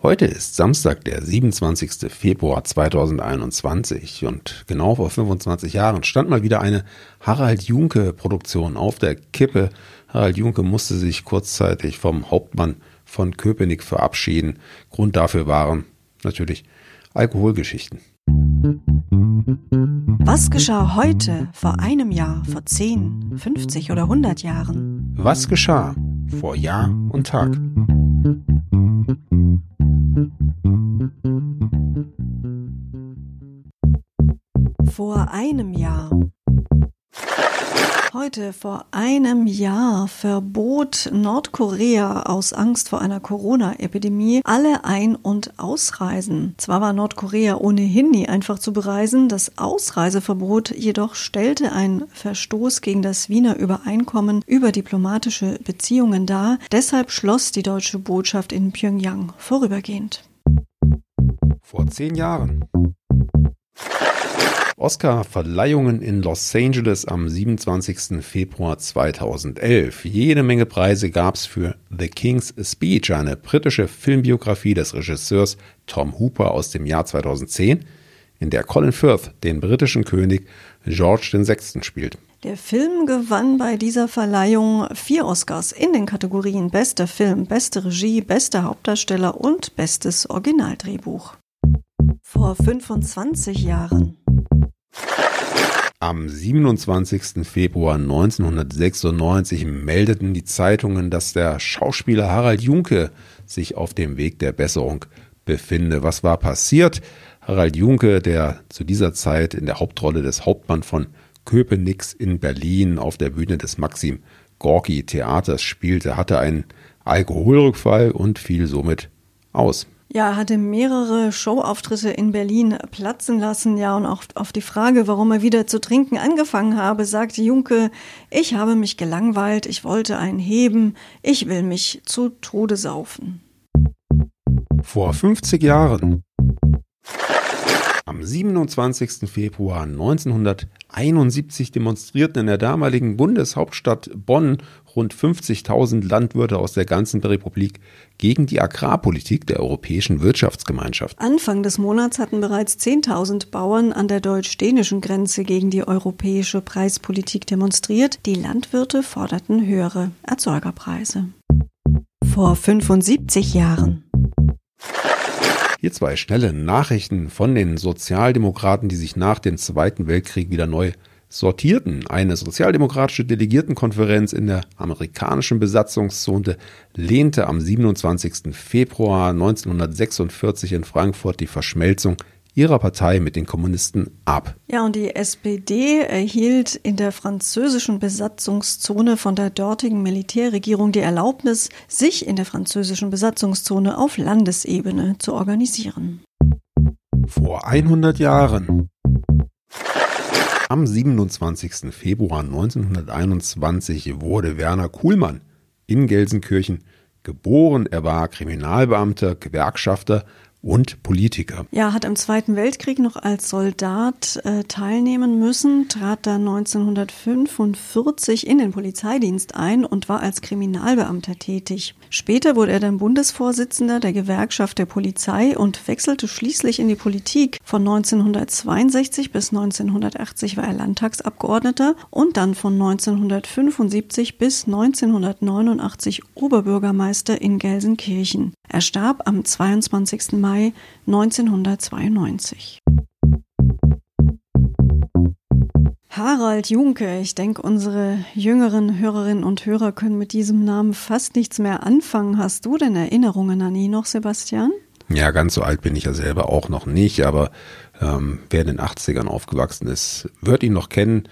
Heute ist Samstag, der 27. Februar 2021 und genau vor 25 Jahren stand mal wieder eine Harald Junke Produktion auf der Kippe. Harald Junke musste sich kurzzeitig vom Hauptmann von Köpenick verabschieden. Grund dafür waren natürlich Alkoholgeschichten. Was geschah heute, vor einem Jahr, vor 10, 50 oder 100 Jahren? Was geschah vor Jahr und Tag? Vor einem Jahr. Heute vor einem Jahr verbot Nordkorea aus Angst vor einer Corona-Epidemie alle Ein- und Ausreisen. Zwar war Nordkorea ohnehin nie einfach zu bereisen, das Ausreiseverbot jedoch stellte ein Verstoß gegen das Wiener Übereinkommen über diplomatische Beziehungen dar. Deshalb schloss die deutsche Botschaft in Pyongyang vorübergehend. Vor zehn Jahren. Oscar-Verleihungen in Los Angeles am 27. Februar 2011. Jede Menge Preise gab's für The King's Speech, eine britische Filmbiografie des Regisseurs Tom Hooper aus dem Jahr 2010, in der Colin Firth den britischen König George VI. spielt. Der Film gewann bei dieser Verleihung vier Oscars in den Kategorien Bester Film, Beste Regie, Bester Hauptdarsteller und Bestes Originaldrehbuch. Vor 25 Jahren. Am 27. Februar 1996 meldeten die Zeitungen, dass der Schauspieler Harald Junke sich auf dem Weg der Besserung befinde. Was war passiert? Harald Junke, der zu dieser Zeit in der Hauptrolle des Hauptmann von Köpenick in Berlin auf der Bühne des Maxim Gorki Theaters spielte, hatte einen Alkoholrückfall und fiel somit aus. Ja, hatte mehrere Showauftritte in Berlin platzen lassen, ja, und auch auf die Frage, warum er wieder zu trinken angefangen habe, sagte Junke, ich habe mich gelangweilt, ich wollte einen heben, ich will mich zu Tode saufen. Vor 50 Jahren. Am 27. Februar 1971 demonstrierten in der damaligen Bundeshauptstadt Bonn rund 50.000 Landwirte aus der ganzen Republik gegen die Agrarpolitik der Europäischen Wirtschaftsgemeinschaft. Anfang des Monats hatten bereits 10.000 Bauern an der deutsch-dänischen Grenze gegen die europäische Preispolitik demonstriert. Die Landwirte forderten höhere Erzeugerpreise. Vor 75 Jahren. Hier zwei schnelle Nachrichten von den Sozialdemokraten, die sich nach dem Zweiten Weltkrieg wieder neu sortierten. Eine sozialdemokratische Delegiertenkonferenz in der amerikanischen Besatzungszone lehnte am 27. Februar 1946 in Frankfurt die Verschmelzung ihrer Partei mit den Kommunisten ab. Ja, und die SPD erhielt in der französischen Besatzungszone von der dortigen Militärregierung die Erlaubnis, sich in der französischen Besatzungszone auf Landesebene zu organisieren. Vor 100 Jahren. Am 27. Februar 1921 wurde Werner Kuhlmann in Gelsenkirchen geboren. Er war Kriminalbeamter, Gewerkschafter und Politiker. Ja, hat im Zweiten Weltkrieg noch als Soldat äh, teilnehmen müssen, trat dann 1945 in den Polizeidienst ein und war als Kriminalbeamter tätig. Später wurde er dann Bundesvorsitzender der Gewerkschaft der Polizei und wechselte schließlich in die Politik. Von 1962 bis 1980 war er Landtagsabgeordneter und dann von 1975 bis 1989 Oberbürgermeister in Gelsenkirchen. Er starb am 22. Mai 1992. Harald Junke, ich denke, unsere jüngeren Hörerinnen und Hörer können mit diesem Namen fast nichts mehr anfangen. Hast du denn Erinnerungen an ihn noch, Sebastian? Ja, ganz so alt bin ich ja selber auch noch nicht, aber ähm, wer in den 80ern aufgewachsen ist, wird ihn noch kennen.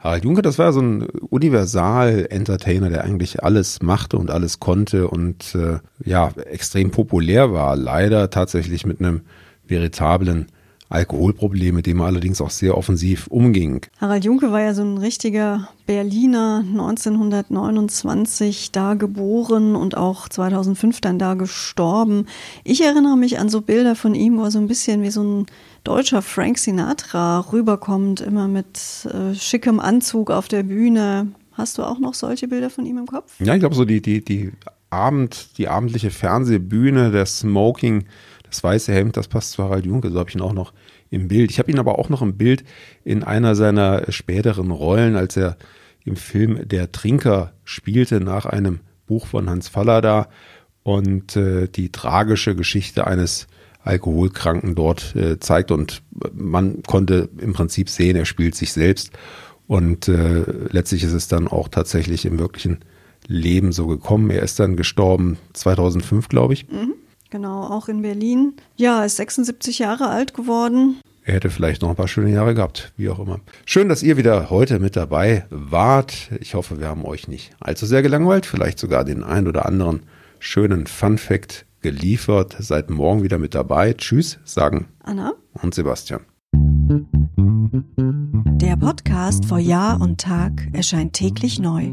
Harald Juncker, das war so ein Universal-Entertainer, der eigentlich alles machte und alles konnte und äh, ja, extrem populär war. Leider tatsächlich mit einem veritablen Alkoholproblem, mit dem er allerdings auch sehr offensiv umging. Harald Junke war ja so ein richtiger Berliner, 1929 da geboren und auch 2005 dann da gestorben. Ich erinnere mich an so Bilder von ihm, wo er so ein bisschen wie so ein deutscher Frank Sinatra rüberkommt, immer mit äh, schickem Anzug auf der Bühne. Hast du auch noch solche Bilder von ihm im Kopf? Ja, ich glaube, so die, die, die Abend, die abendliche Fernsehbühne, der Smoking, das weiße Hemd, das passt zu Harald Junke, so habe ich ihn auch noch im Bild. Ich habe ihn aber auch noch im Bild in einer seiner späteren Rollen, als er im Film Der Trinker spielte nach einem Buch von Hans Fallada und äh, die tragische Geschichte eines Alkoholkranken dort äh, zeigt und man konnte im Prinzip sehen, er spielt sich selbst und äh, letztlich ist es dann auch tatsächlich im wirklichen Leben so gekommen. Er ist dann gestorben 2005, glaube ich. Mhm, genau, auch in Berlin. Ja, ist 76 Jahre alt geworden. Er hätte vielleicht noch ein paar schöne Jahre gehabt, wie auch immer. Schön, dass ihr wieder heute mit dabei wart. Ich hoffe, wir haben euch nicht allzu sehr gelangweilt, vielleicht sogar den ein oder anderen schönen Fun Fact geliefert. Seid morgen wieder mit dabei. Tschüss, sagen Anna und Sebastian. Der Podcast vor Jahr und Tag erscheint täglich neu.